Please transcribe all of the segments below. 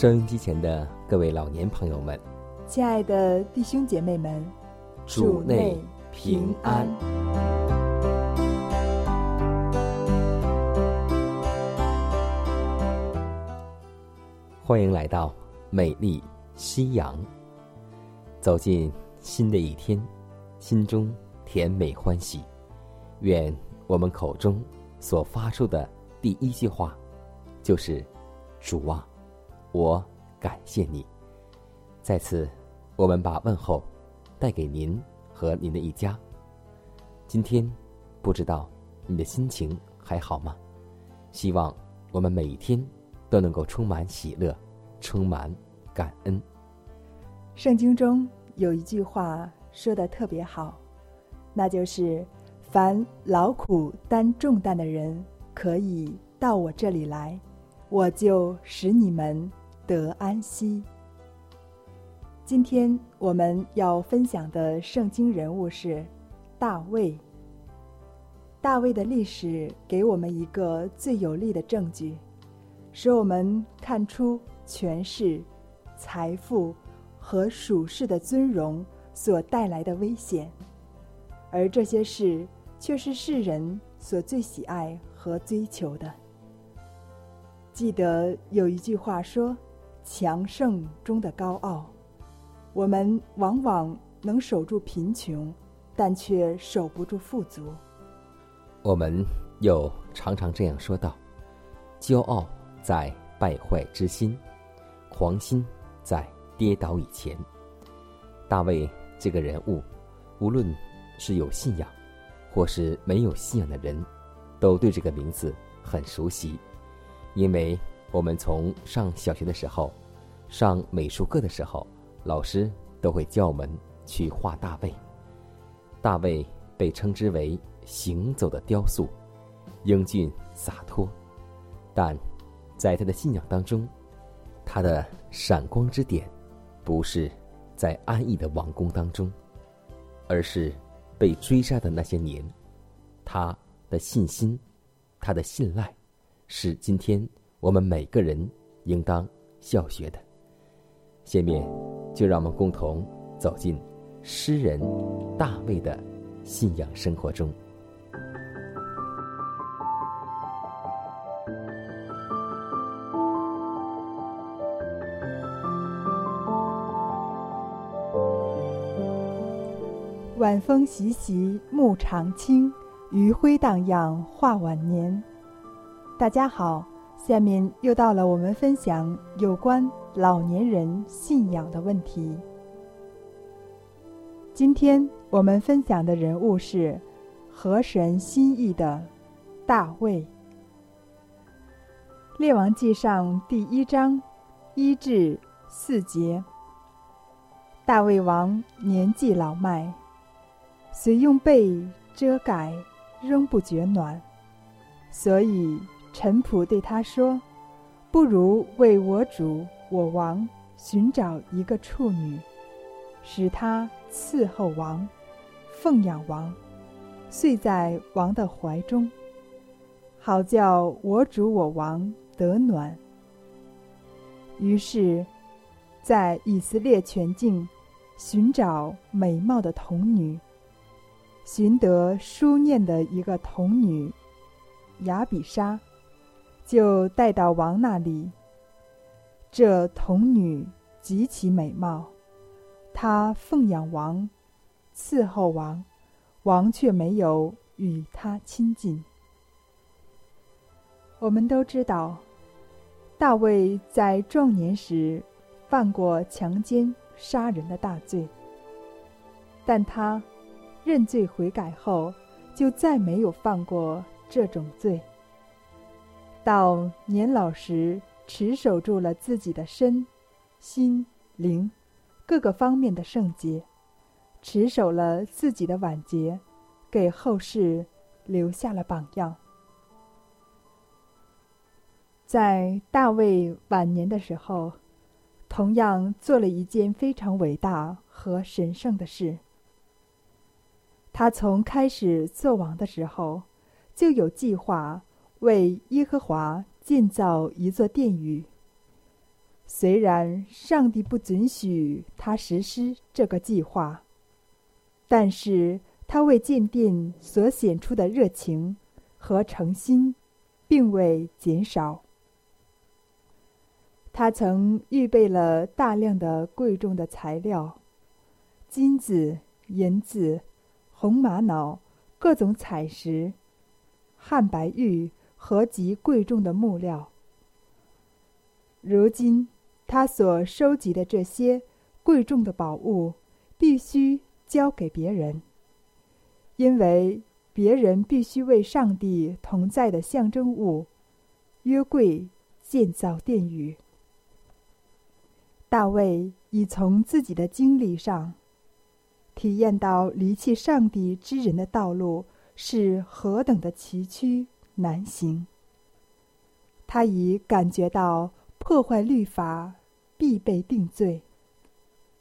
收音机前的各位老年朋友们，亲爱的弟兄姐妹们，主内平安。欢迎来到美丽夕阳。走进新的一天，心中甜美欢喜。愿我们口中所发出的第一句话，就是“主啊”。我感谢你。在此，我们把问候带给您和您的一家。今天，不知道你的心情还好吗？希望我们每一天都能够充满喜乐，充满感恩。圣经中有一句话说的特别好，那就是“凡劳苦担重担的人，可以到我这里来，我就使你们。”得安息。今天我们要分享的圣经人物是大卫。大卫的历史给我们一个最有力的证据，使我们看出权势、财富和属世的尊荣所带来的危险，而这些事却是世人所最喜爱和追求的。记得有一句话说。强盛中的高傲，我们往往能守住贫穷，但却守不住富足。我们又常常这样说道：“骄傲在败坏之心，狂心在跌倒以前。”大卫这个人物，无论是有信仰，或是没有信仰的人，都对这个名字很熟悉，因为。我们从上小学的时候，上美术课的时候，老师都会叫我们去画大卫。大卫被称之为行走的雕塑，英俊洒脱，但在他的信仰当中，他的闪光之点不是在安逸的王宫当中，而是被追杀的那些年，他的信心，他的信赖，是今天。我们每个人应当效学的。下面，就让我们共同走进诗人大卫的信仰生活中。晚风习习，暮长青，余晖荡漾，画晚年。大家好。下面又到了我们分享有关老年人信仰的问题。今天我们分享的人物是河神心意的大卫。列王记上第一章一至四节。大卫王年纪老迈，虽用被遮盖，仍不觉暖，所以。陈仆对他说：“不如为我主我王寻找一个处女，使她伺候王，奉养王，睡在王的怀中，好叫我主我王得暖。”于是，在以色列全境寻找美貌的童女，寻得书念的一个童女雅比莎。就带到王那里。这童女极其美貌，她奉养王，伺候王，王却没有与她亲近。我们都知道，大卫在壮年时犯过强奸、杀人的大罪，但他认罪悔改后，就再没有犯过这种罪。到年老时，持守住了自己的身、心、灵各个方面的圣洁，持守了自己的晚节，给后世留下了榜样。在大卫晚年的时候，同样做了一件非常伟大和神圣的事。他从开始做王的时候，就有计划为耶和华建造一座殿宇。虽然上帝不准许他实施这个计划，但是他为建殿所显出的热情和诚心，并未减少。他曾预备了大量的贵重的材料，金子、银子、红玛瑙、各种彩石、汉白玉和极贵重的木料。如今，他所收集的这些贵重的宝物，必须交给别人，因为别人必须为上帝同在的象征物——约柜建造殿宇。大卫已从自己的经历上体验到离弃上帝之人的道路是何等的崎岖难行。他已感觉到破坏律法必被定罪，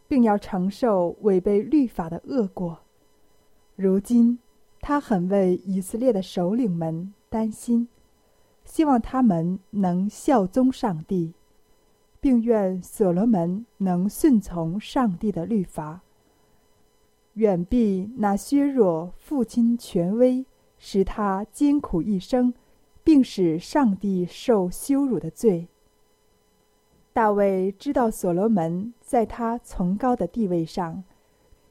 并要承受违背律法的恶果。如今，他很为以色列的首领们担心，希望他们能效忠上帝。并愿所罗门能顺从上帝的律法，远避那削弱父亲权威、使他艰苦一生，并使上帝受羞辱的罪。大卫知道所罗门在他崇高的地位上，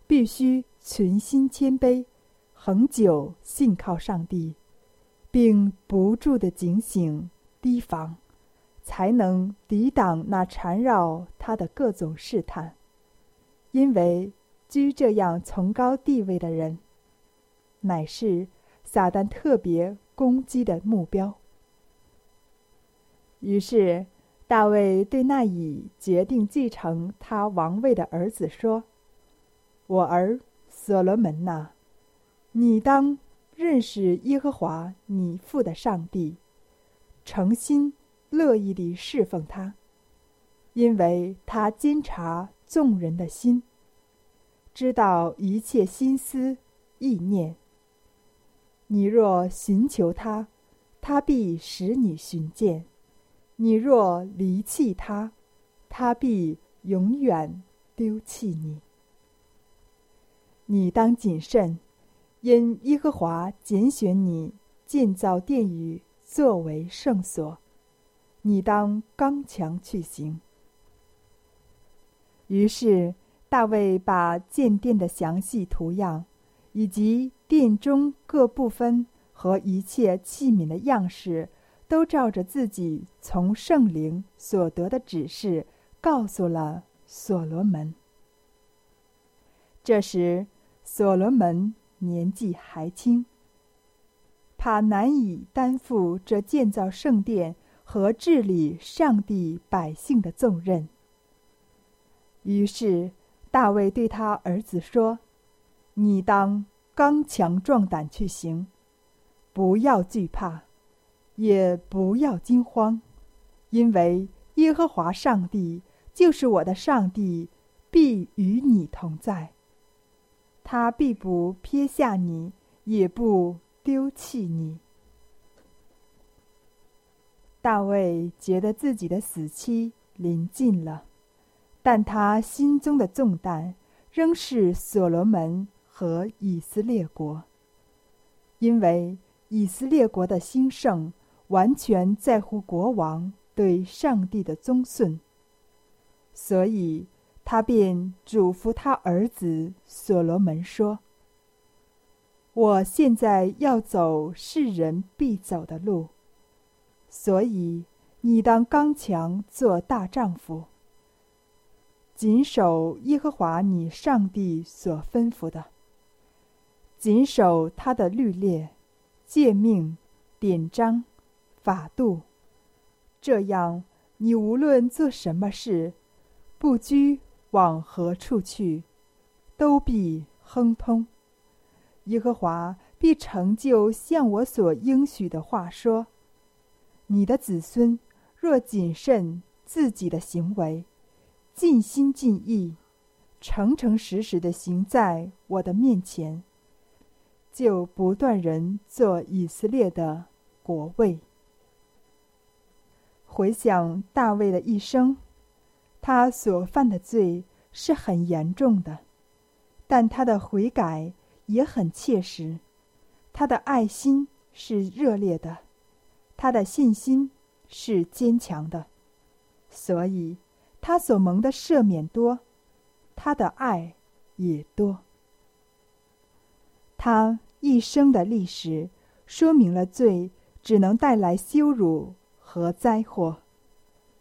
必须存心谦卑，恒久信靠上帝，并不住的警醒提防。才能抵挡那缠绕他的各种试探，因为居这样崇高地位的人，乃是撒旦特别攻击的目标。于是，大卫对那已决定继承他王位的儿子说：“我儿所罗门呐，你当认识耶和华你父的上帝，诚心。”乐意地侍奉他，因为他监察众人的心，知道一切心思意念。你若寻求他，他必使你寻见；你若离弃他，他必永远丢弃你。你当谨慎，因耶和华拣选你建造殿宇，作为圣所。你当刚强去行。于是，大卫把建殿的详细图样，以及殿中各部分和一切器皿的样式，都照着自己从圣灵所得的指示，告诉了所罗门。这时，所罗门年纪还轻，怕难以担负这建造圣殿。和治理上帝百姓的重任。于是，大卫对他儿子说：“你当刚强壮胆去行，不要惧怕，也不要惊慌，因为耶和华上帝就是我的上帝，必与你同在。他必不撇下你，也不丢弃你。”大卫觉得自己的死期临近了，但他心中的重担仍是所罗门和以色列国，因为以色列国的兴盛完全在乎国王对上帝的宗顺，所以他便嘱咐他儿子所罗门说：“我现在要走世人必走的路，所以你当刚强做大丈夫，谨守耶和华你上帝所吩咐的，谨守他的律例、诫命、典章。”法度，这样你无论做什么事，不拘往何处去，都必亨通。耶和华必成就像我所应许的话说：你的子孙若谨慎自己的行为，尽心尽意，诚诚实实的行在我的面前，就不断人做以色列的国位。回想大卫的一生，他所犯的罪是很严重的，但他的悔改也很切实，他的爱心是热烈的，他的信心是坚强的，所以他所蒙的赦免多，他的爱也多。他一生的历史说明了罪只能带来羞辱。和灾祸，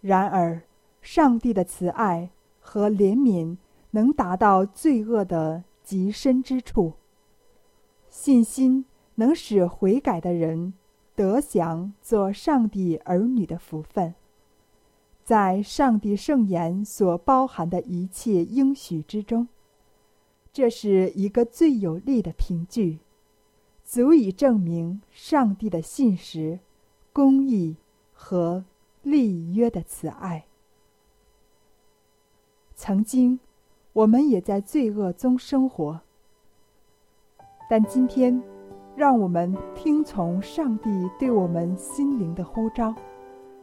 然而，上帝的慈爱和怜悯能达到罪恶的极深之处。信心能使悔改的人得享做上帝儿女的福分，在上帝圣言所包含的一切应许之中，这是一个最有力的凭据，足以证明上帝的信实、公义。和立约的慈爱。曾经，我们也在罪恶中生活，但今天，让我们听从上帝对我们心灵的呼召，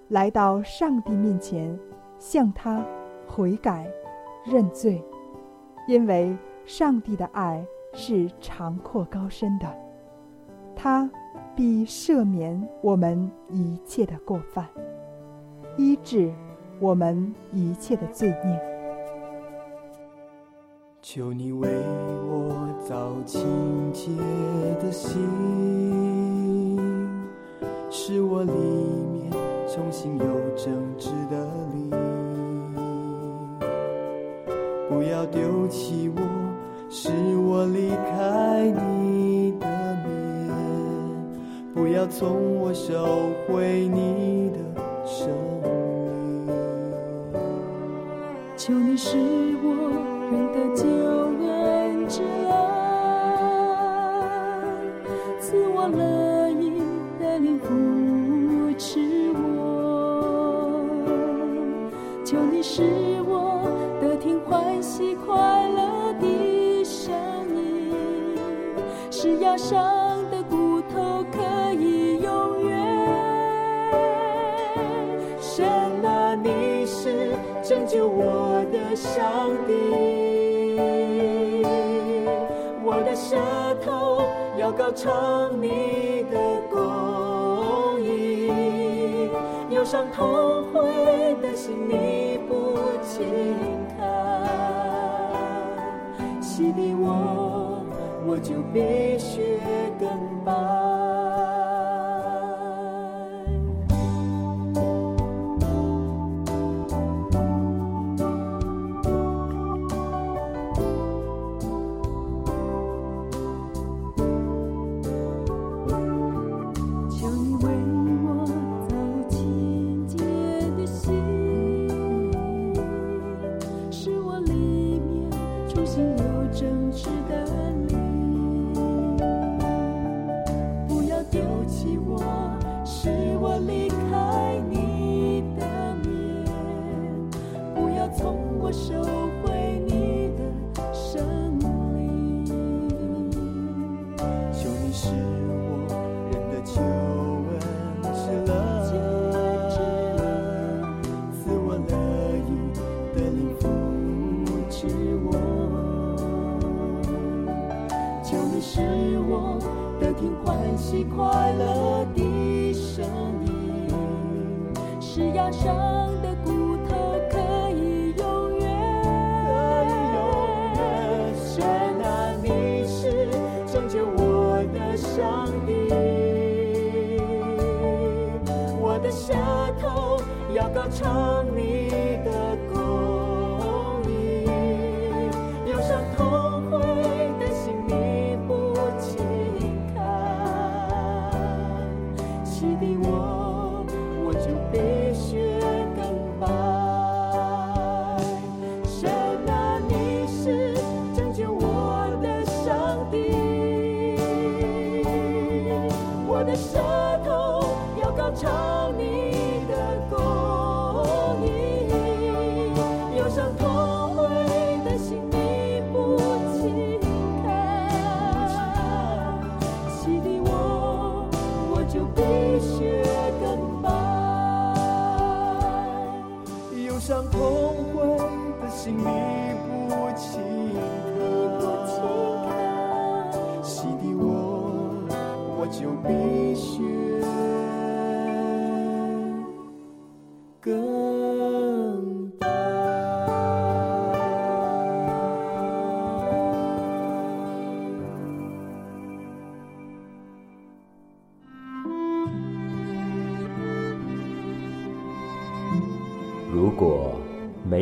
来到上帝面前，向他悔改、认罪，因为上帝的爱是长阔高深的，他。必赦免我们一切的过犯，医治我们一切的罪孽。求你为我造清洁的心，使我里面重新有正直的灵。不要丢弃我，使我离开你。要从我收回你的生命，求你使我认得救恩之恩，赐我乐意带领扶持我。求你使我得听欢喜快乐的声音，是压伤。我的上帝，我的舌头要高唱你的公义，忧伤痛悔的心你不轻看，洗涤我，我就必须更白。收回你的生命求你我忍得久之乐我乐意的灵我求你我得听欢喜快乐的声音是要要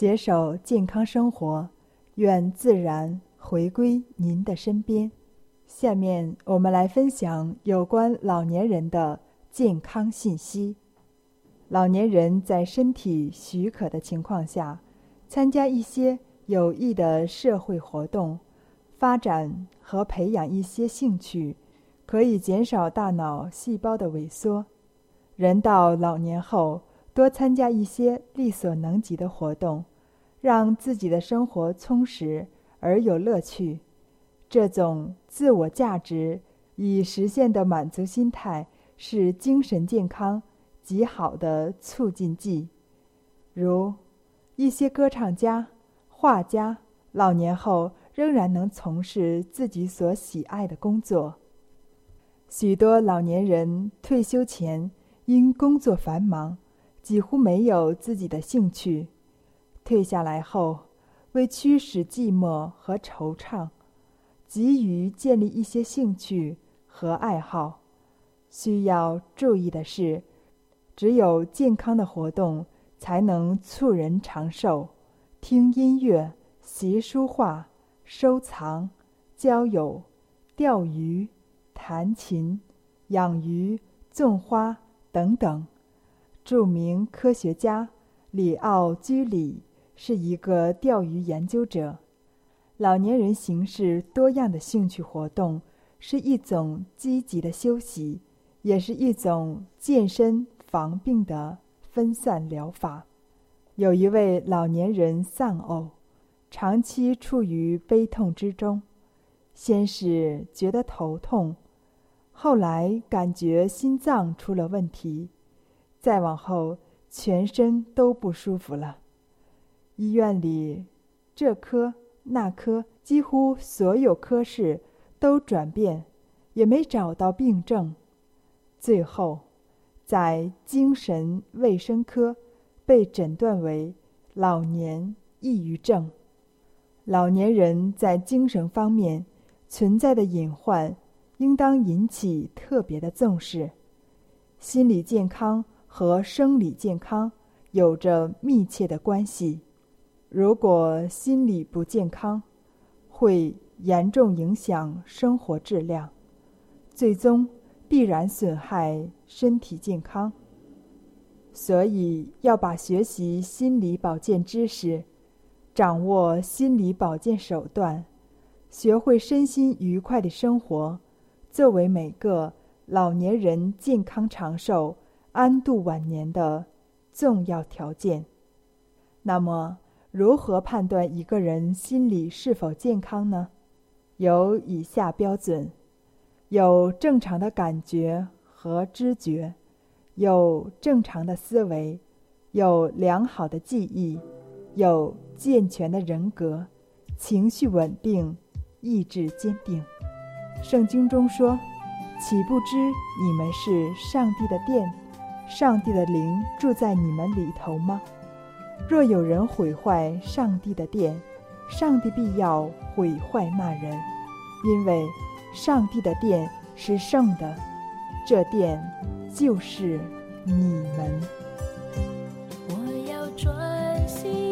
携手健康生活，愿自然回归您的身边。下面我们来分享有关老年人的健康信息。老年人在身体许可的情况下，参加一些有益的社会活动，发展和培养一些兴趣，可以减少大脑细胞的萎缩。人到老年后，多参加一些力所能及的活动，让自己的生活充实而有乐趣。这种自我价值已实现的满足心态，是精神健康极好的促进剂。如一些歌唱家、画家，老年后仍然能从事自己所喜爱的工作。许多老年人退休前因工作繁忙，几乎没有自己的兴趣。退下来后，为驱使寂寞和惆怅，急于建立一些兴趣和爱好。需要注意的是，只有健康的活动才能促人长寿。听音乐、习书画、收藏、交友、钓鱼、弹琴、养鱼、种花等等。著名科学家里奥居里是一个钓鱼研究者。老年人行事多样的兴趣活动是一种积极的休息，也是一种健身防病的分散疗法。有一位老年人丧偶，长期处于悲痛之中，先是觉得头痛，后来感觉心脏出了问题，再往后全身都不舒服了。医院里这科那科，几乎所有科室都转遍，也没找到病症。最后，在精神卫生科被诊断为老年抑郁症。老年人在精神方面存在的隐患，应当引起特别的重视。心理健康和生理健康有着密切的关系。如果心理不健康，会严重影响生活质量。最终必然损害身体健康。所以要把学习心理保健知识，掌握心理保健手段，学会身心愉快的生活，作为每个老年人健康长寿、安度晚年的重要条件。那么，如何判断一个人心理是否健康呢？有以下标准：有正常的感觉和知觉。有正常的思维，有良好的记忆，有健全的人格，情绪稳定，意志坚定。圣经中说：“岂不知你们是上帝的殿，上帝的灵住在你们里头吗？若有人毁坏上帝的殿，上帝必要毁坏那人，因为上帝的殿是圣的，这殿。”就是你们。我要专心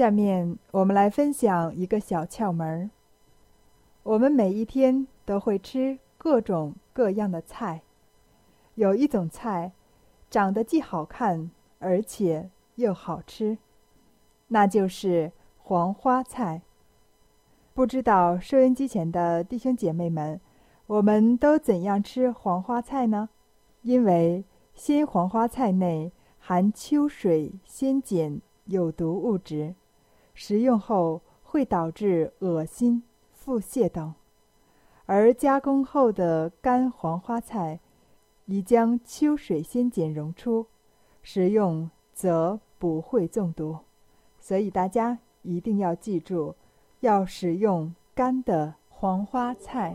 下面我们来分享一个小窍门儿。我们每一天都会吃各种各样的菜，有一种菜长得既好看而且又好吃，那就是黄花菜。不知道收音机前的弟兄姐妹们，我们都怎样吃黄花菜呢？因为鲜黄花菜内含秋水仙碱有毒物质。食用后会导致恶心、腹泻等，而加工后的干黄花菜已将秋水仙碱溶出，食用则不会中毒。所以大家一定要记住，要使用干的黄花菜。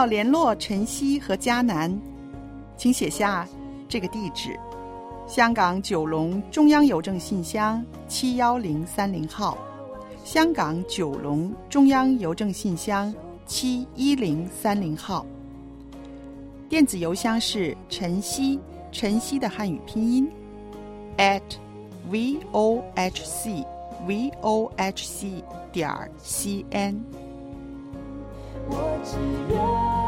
要联络晨曦和迦南，请写下这个地址：香港九龙中央邮政信箱七幺零三零号，香港九龙中央邮政信箱七一零三零号。电子邮箱是晨曦，晨曦的汉语拼音 at v o h c v o h c 点 c n。我只愿